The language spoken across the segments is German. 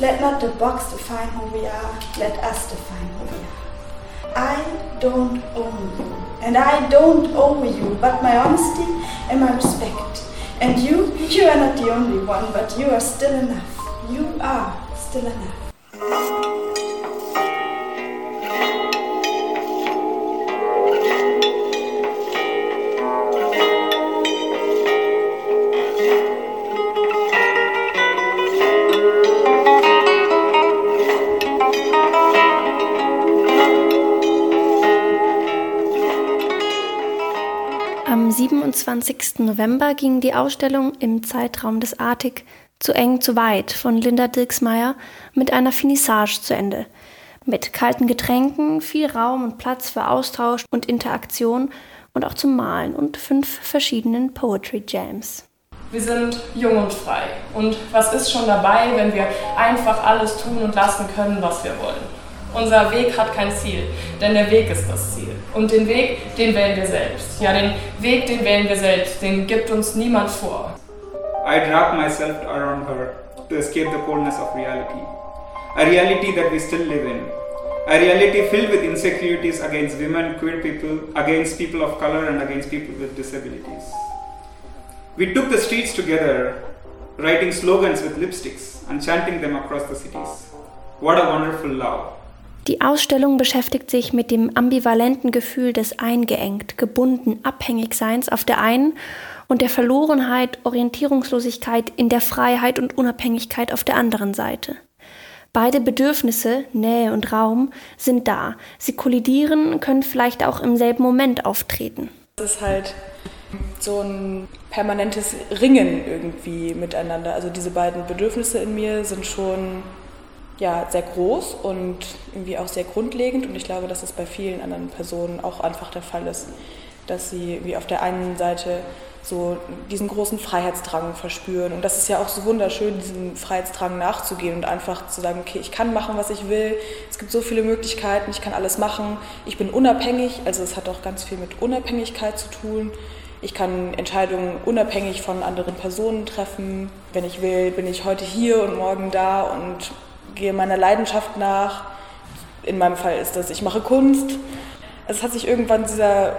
Let not the box define who we are, let us define who we are. I don't own you, and I don't owe you, but my honesty and my respect. And you, you are not the only one, but you are still enough. You are still enough. 27. November ging die Ausstellung im Zeitraum des Artig zu eng, zu weit von Linda Dirksmeier mit einer Finissage zu Ende. Mit kalten Getränken, viel Raum und Platz für Austausch und Interaktion und auch zum Malen und fünf verschiedenen Poetry Jams. Wir sind jung und frei. Und was ist schon dabei, wenn wir einfach alles tun und lassen können, was wir wollen? Unser Weg hat kein Ziel, denn der Weg ist das Ziel. Und den Weg, den wählen wir selbst. Ja, den Weg, den wählen wir selbst. Den gibt uns niemand vor. I wrap myself around her to escape the coldness of reality. A reality that we still live in. A reality filled with insecurities against women, queer people, against people of color, and against people with disabilities. We took the streets together, writing slogans with lipsticks and chanting them across the cities. What a wonderful love. Die Ausstellung beschäftigt sich mit dem ambivalenten Gefühl des eingeengt, gebunden, Abhängigseins auf der einen und der Verlorenheit, Orientierungslosigkeit in der Freiheit und Unabhängigkeit auf der anderen Seite. Beide Bedürfnisse, Nähe und Raum, sind da. Sie kollidieren, können vielleicht auch im selben Moment auftreten. Es ist halt so ein permanentes Ringen irgendwie miteinander. Also diese beiden Bedürfnisse in mir sind schon ja, sehr groß und irgendwie auch sehr grundlegend. Und ich glaube, dass es bei vielen anderen Personen auch einfach der Fall ist, dass sie wie auf der einen Seite so diesen großen Freiheitsdrang verspüren. Und das ist ja auch so wunderschön, diesem Freiheitsdrang nachzugehen und einfach zu sagen, okay, ich kann machen, was ich will. Es gibt so viele Möglichkeiten, ich kann alles machen. Ich bin unabhängig, also es hat auch ganz viel mit Unabhängigkeit zu tun. Ich kann Entscheidungen unabhängig von anderen Personen treffen. Wenn ich will, bin ich heute hier und morgen da und gehe meiner Leidenschaft nach. In meinem Fall ist das, ich mache Kunst. Es hat sich irgendwann dieser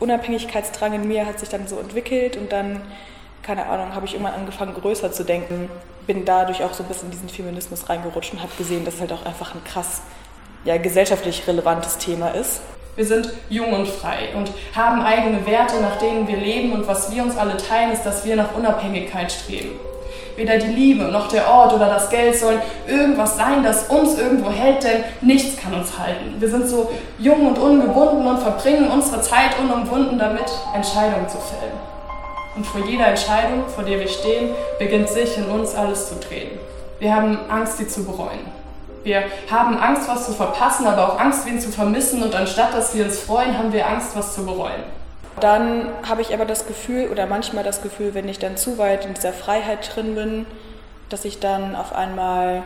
Unabhängigkeitsdrang in mir hat sich dann so entwickelt und dann, keine Ahnung, habe ich irgendwann angefangen größer zu denken. Bin dadurch auch so ein bisschen in diesen Feminismus reingerutscht und habe gesehen, dass es halt auch einfach ein krass ja, gesellschaftlich relevantes Thema ist. Wir sind jung und frei und haben eigene Werte, nach denen wir leben und was wir uns alle teilen, ist, dass wir nach Unabhängigkeit streben. Weder die Liebe noch der Ort oder das Geld sollen irgendwas sein, das uns irgendwo hält, denn nichts kann uns halten. Wir sind so jung und ungebunden und verbringen unsere Zeit unumwunden damit, Entscheidungen zu fällen. Und vor jeder Entscheidung, vor der wir stehen, beginnt sich in uns alles zu drehen. Wir haben Angst, sie zu bereuen. Wir haben Angst, was zu verpassen, aber auch Angst, wen zu vermissen. Und anstatt dass wir uns freuen, haben wir Angst, was zu bereuen. Dann habe ich aber das Gefühl oder manchmal das Gefühl, wenn ich dann zu weit in dieser Freiheit drin bin, dass ich dann auf einmal,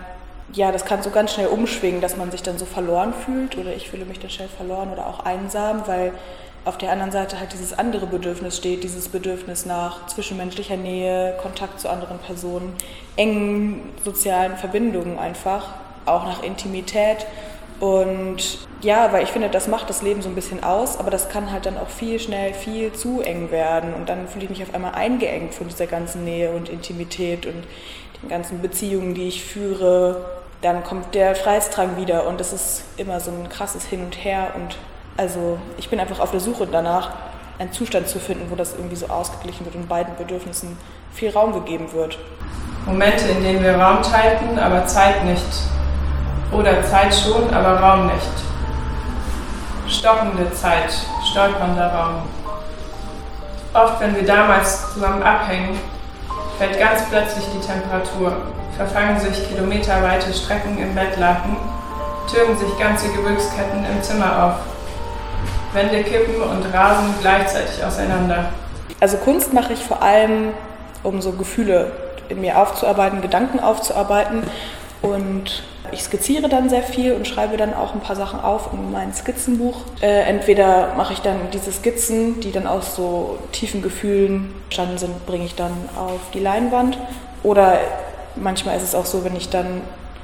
ja, das kann so ganz schnell umschwingen, dass man sich dann so verloren fühlt oder ich fühle mich dann schnell verloren oder auch einsam, weil auf der anderen Seite halt dieses andere Bedürfnis steht, dieses Bedürfnis nach zwischenmenschlicher Nähe, Kontakt zu anderen Personen, engen sozialen Verbindungen einfach, auch nach Intimität. Und ja, weil ich finde, das macht das Leben so ein bisschen aus, aber das kann halt dann auch viel schnell viel zu eng werden. Und dann fühle ich mich auf einmal eingeengt von dieser ganzen Nähe und Intimität und den ganzen Beziehungen, die ich führe. Dann kommt der Freiheitsdrang wieder und das ist immer so ein krasses Hin und Her. Und also ich bin einfach auf der Suche danach, einen Zustand zu finden, wo das irgendwie so ausgeglichen wird und beiden Bedürfnissen viel Raum gegeben wird. Momente, in denen wir Raum teilten, aber Zeit nicht. Oder Zeit schon, aber Raum nicht. Stockende Zeit, stolpernder Raum. Oft, wenn wir damals zusammen abhängen, fällt ganz plötzlich die Temperatur, verfangen sich kilometerweite Strecken im Bettlaken, türmen sich ganze Gewölksketten im Zimmer auf. Wände kippen und rasen gleichzeitig auseinander. Also Kunst mache ich vor allem, um so Gefühle in mir aufzuarbeiten, Gedanken aufzuarbeiten und ich skizziere dann sehr viel und schreibe dann auch ein paar Sachen auf in mein Skizzenbuch. Äh, entweder mache ich dann diese Skizzen, die dann aus so tiefen Gefühlen entstanden sind, bringe ich dann auf die Leinwand. Oder manchmal ist es auch so, wenn ich dann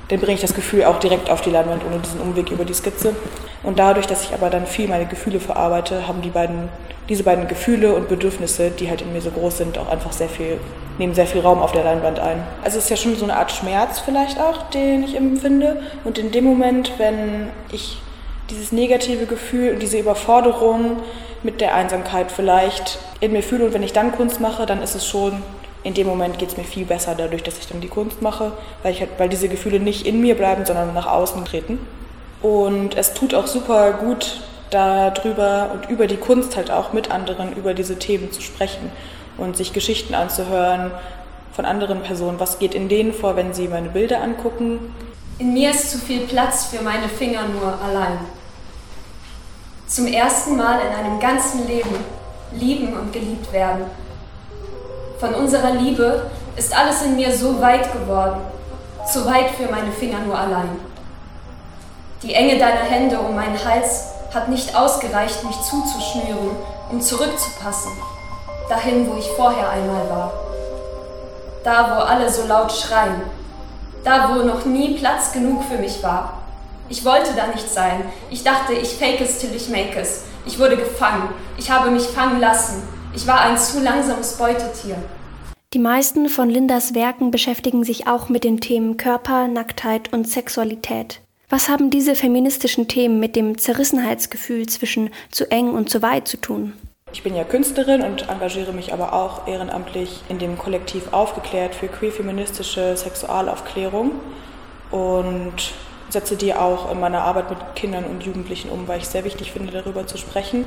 dann bringe ich das Gefühl auch direkt auf die Leinwand ohne diesen Umweg über die Skizze. Und dadurch, dass ich aber dann viel meine Gefühle verarbeite, haben die beiden, diese beiden Gefühle und Bedürfnisse, die halt in mir so groß sind, auch einfach sehr viel, nehmen sehr viel Raum auf der Leinwand ein. Also es ist ja schon so eine Art Schmerz vielleicht auch, den ich empfinde. Und in dem Moment, wenn ich dieses negative Gefühl und diese Überforderung mit der Einsamkeit vielleicht in mir fühle und wenn ich dann Kunst mache, dann ist es schon in dem Moment geht es mir viel besser dadurch, dass ich dann die Kunst mache, weil, ich halt, weil diese Gefühle nicht in mir bleiben, sondern nach außen treten. Und es tut auch super gut, darüber und über die Kunst halt auch mit anderen über diese Themen zu sprechen und sich Geschichten anzuhören von anderen Personen. Was geht in denen vor, wenn sie meine Bilder angucken? In mir ist zu viel Platz für meine Finger nur allein. Zum ersten Mal in einem ganzen Leben lieben und geliebt werden von unserer Liebe ist alles in mir so weit geworden, zu weit für meine Finger nur allein. Die Enge deiner Hände um meinen Hals hat nicht ausgereicht, mich zuzuschnüren, um zurückzupassen, dahin, wo ich vorher einmal war. Da, wo alle so laut schreien, da, wo noch nie Platz genug für mich war. Ich wollte da nicht sein. Ich dachte, ich fake es till ich make es. Ich wurde gefangen. Ich habe mich fangen lassen. Ich war ein zu langsames Beutetier. Die meisten von Lindas Werken beschäftigen sich auch mit den Themen Körper, Nacktheit und Sexualität. Was haben diese feministischen Themen mit dem Zerrissenheitsgefühl zwischen zu eng und zu weit zu tun? Ich bin ja Künstlerin und engagiere mich aber auch ehrenamtlich in dem Kollektiv Aufgeklärt für queer-feministische Sexualaufklärung. Und setze die auch in meiner Arbeit mit Kindern und Jugendlichen um, weil ich sehr wichtig finde, darüber zu sprechen.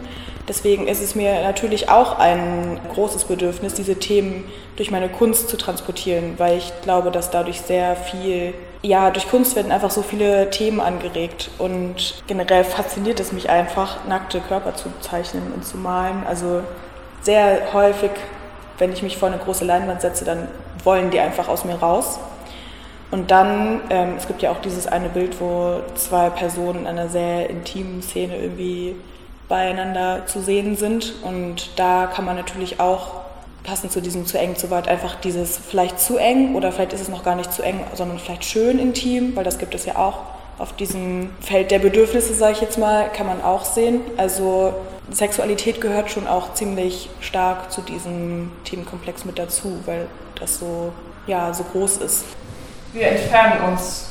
Deswegen ist es mir natürlich auch ein großes Bedürfnis, diese Themen durch meine Kunst zu transportieren, weil ich glaube, dass dadurch sehr viel, ja, durch Kunst werden einfach so viele Themen angeregt und generell fasziniert es mich einfach, nackte Körper zu zeichnen und zu malen. Also sehr häufig, wenn ich mich vor eine große Leinwand setze, dann wollen die einfach aus mir raus. Und dann, ähm, es gibt ja auch dieses eine Bild, wo zwei Personen in einer sehr intimen Szene irgendwie beieinander zu sehen sind. Und da kann man natürlich auch passend zu diesem zu eng, zu weit einfach dieses vielleicht zu eng oder vielleicht ist es noch gar nicht zu eng, sondern vielleicht schön intim, weil das gibt es ja auch. Auf diesem Feld der Bedürfnisse, sage ich jetzt mal, kann man auch sehen. Also Sexualität gehört schon auch ziemlich stark zu diesem Themenkomplex mit dazu, weil das so, ja, so groß ist. Wir entfernen uns,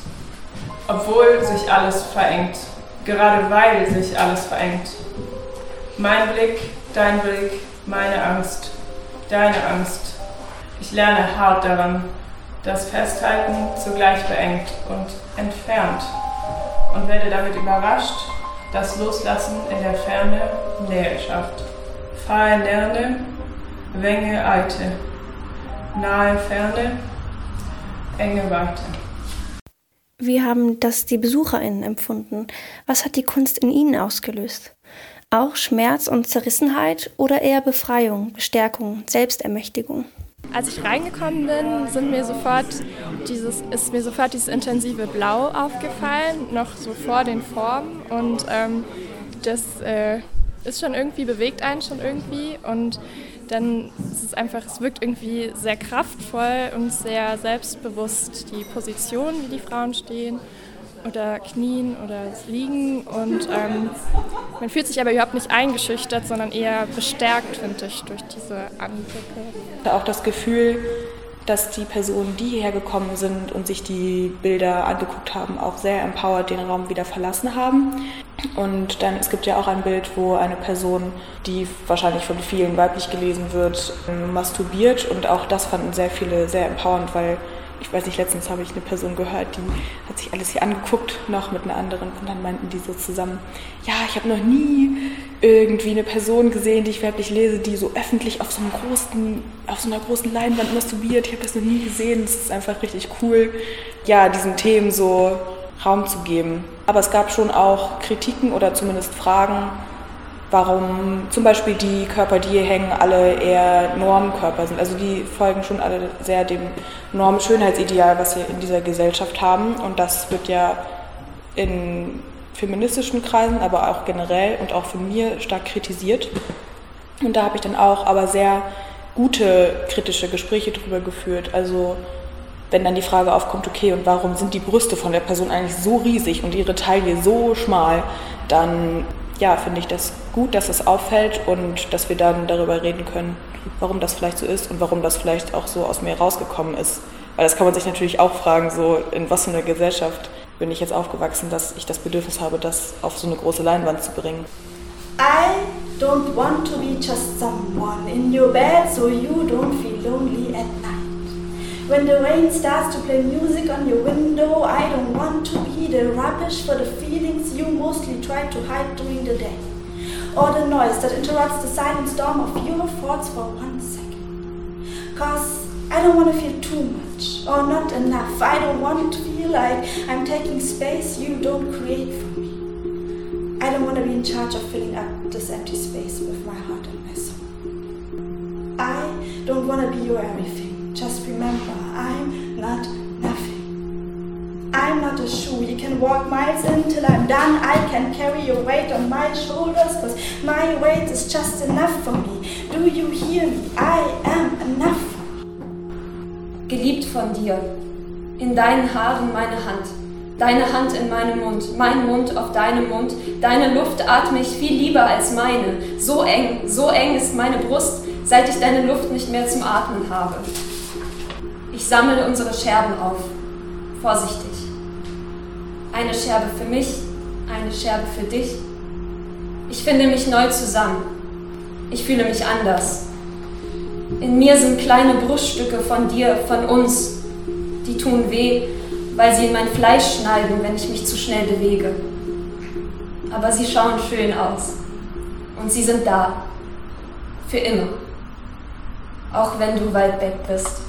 obwohl sich alles verengt, gerade weil sich alles verengt. Mein Blick, dein Blick, meine Angst, deine Angst. Ich lerne hart daran, das Festhalten zugleich beengt und entfernt und werde damit überrascht, dass Loslassen in der Ferne Nähe schafft. Fahe Nerne, Wenge Eite, nahe Ferne, enge Weite. Wie haben das die BesucherInnen empfunden? Was hat die Kunst in ihnen ausgelöst? Auch Schmerz und Zerrissenheit oder eher Befreiung, Bestärkung, Selbstermächtigung? Als ich reingekommen bin, sind mir sofort dieses, ist mir sofort dieses intensive Blau aufgefallen, noch so vor den Formen. Und ähm, das äh, ist schon irgendwie, bewegt einen schon irgendwie. Und ist es einfach, es wirkt irgendwie sehr kraftvoll und sehr selbstbewusst, die Position, wie die Frauen stehen oder knien oder liegen und ähm, man fühlt sich aber überhaupt nicht eingeschüchtert, sondern eher bestärkt, finde ich, durch diese Anblicke. Auch das Gefühl, dass die Personen, die hierher gekommen sind und sich die Bilder angeguckt haben, auch sehr empowered den Raum wieder verlassen haben. Und dann, es gibt ja auch ein Bild, wo eine Person, die wahrscheinlich von vielen weiblich gelesen wird, masturbiert. Und auch das fanden sehr viele sehr empowernd, weil ich weiß nicht, letztens habe ich eine Person gehört, die hat sich alles hier angeguckt, noch mit einer anderen, und dann meinten die so zusammen, ja, ich habe noch nie irgendwie eine Person gesehen, die ich werblich lese, die so öffentlich auf so, einem großen, auf so einer großen Leinwand masturbiert. Ich habe das noch nie gesehen. Das ist einfach richtig cool, ja, diesen Themen so Raum zu geben. Aber es gab schon auch Kritiken oder zumindest Fragen, warum zum Beispiel die Körper, die hier hängen, alle eher Normkörper sind. Also die folgen schon alle sehr dem Norm-Schönheitsideal, was wir in dieser Gesellschaft haben. Und das wird ja in feministischen Kreisen, aber auch generell und auch von mir stark kritisiert. Und da habe ich dann auch aber sehr gute kritische Gespräche darüber geführt. Also wenn dann die Frage aufkommt, okay, und warum sind die Brüste von der Person eigentlich so riesig und ihre Taille so schmal, dann ja, finde ich das gut, dass es auffällt und dass wir dann darüber reden können, warum das vielleicht so ist und warum das vielleicht auch so aus mir rausgekommen ist. Weil das kann man sich natürlich auch fragen, so in was für einer Gesellschaft bin ich jetzt aufgewachsen, dass ich das Bedürfnis habe, das auf so eine große Leinwand zu bringen. I don't want to be just someone in your bed so you don't feel lonely at night. When the rain starts to play music on your window, I don't want to be the rubbish for the feelings you mostly try to hide during the day. Or the noise that interrupts the silent storm of your thoughts for one second. Cause I don't want to feel too much or not enough. I don't want to feel like I'm taking space you don't create for me. I don't want to be in charge of filling up this empty space with my heart and my soul. I don't want to be your everything. Just remember, not a shoe you can walk miles in till I'm done. I can carry your weight on my shoulders, cause my weight is just enough for me. Do you hear me? I am enough. Geliebt von dir. In deinen Haaren meine Hand. Deine Hand in meinem Mund, mein Mund auf deinem Mund. Deine Luft atme ich viel lieber als meine. So eng, so eng ist meine Brust, seit ich deine Luft nicht mehr zum Atmen habe. Ich sammle unsere Scherben auf. Vorsichtig. Eine Scherbe für mich, eine Scherbe für dich. Ich finde mich neu zusammen. Ich fühle mich anders. In mir sind kleine Bruststücke von dir, von uns. Die tun weh, weil sie in mein Fleisch schneiden, wenn ich mich zu schnell bewege. Aber sie schauen schön aus. Und sie sind da. Für immer. Auch wenn du weit weg bist.